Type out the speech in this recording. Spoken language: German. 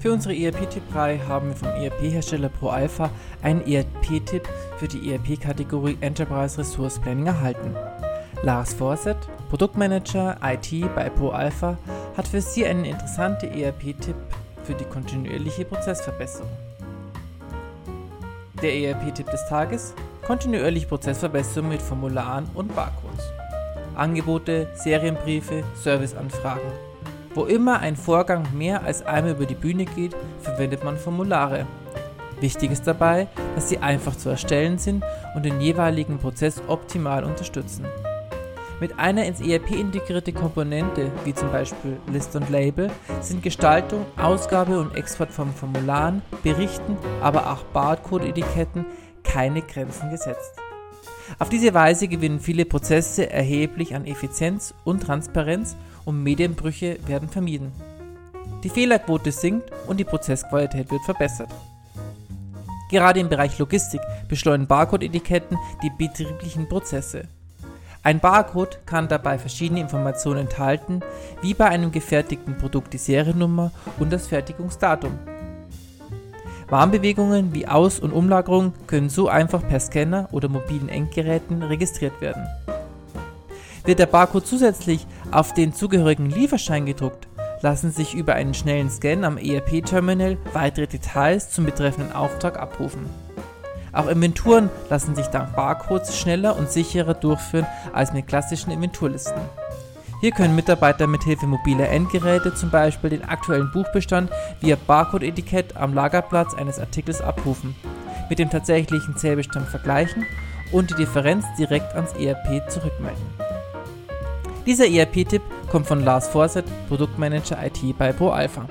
Für unsere ERP-Tipp-Reihe haben wir vom ERP-Hersteller ProAlpha einen ERP-Tipp für die ERP-Kategorie Enterprise Resource Planning erhalten. Lars Forsett, Produktmanager IT bei ProAlpha, hat für Sie einen interessanten ERP-Tipp für die kontinuierliche Prozessverbesserung. Der ERP-Tipp des Tages: kontinuierliche Prozessverbesserung mit Formularen und Barcodes. Angebote, Serienbriefe, Serviceanfragen. Wo immer ein Vorgang mehr als einmal über die Bühne geht, verwendet man Formulare. Wichtig ist dabei, dass sie einfach zu erstellen sind und den jeweiligen Prozess optimal unterstützen. Mit einer ins ERP integrierte Komponente, wie zum Beispiel List und Label, sind Gestaltung, Ausgabe und Export von Formularen, Berichten, aber auch Barcode-Etiketten keine Grenzen gesetzt. Auf diese Weise gewinnen viele Prozesse erheblich an Effizienz und Transparenz und Medienbrüche werden vermieden. Die Fehlerquote sinkt und die Prozessqualität wird verbessert. Gerade im Bereich Logistik beschleunigen Barcode-Etiketten die betrieblichen Prozesse. Ein Barcode kann dabei verschiedene Informationen enthalten, wie bei einem gefertigten Produkt die Seriennummer und das Fertigungsdatum. Warnbewegungen wie Aus- und Umlagerung können so einfach per Scanner oder mobilen Endgeräten registriert werden. Wird der Barcode zusätzlich auf den zugehörigen Lieferschein gedruckt, lassen sich über einen schnellen Scan am ERP-Terminal weitere Details zum betreffenden Auftrag abrufen. Auch Inventuren lassen sich dank Barcodes schneller und sicherer durchführen als mit klassischen Inventurlisten. Hier können Mitarbeiter mithilfe mobiler Endgeräte zum Beispiel den aktuellen Buchbestand via Barcode-Etikett am Lagerplatz eines Artikels abrufen, mit dem tatsächlichen Zählbestand vergleichen und die Differenz direkt ans ERP zurückmelden. Dieser ERP-Tipp kommt von Lars Forsett, Produktmanager IT bei ProAlpha.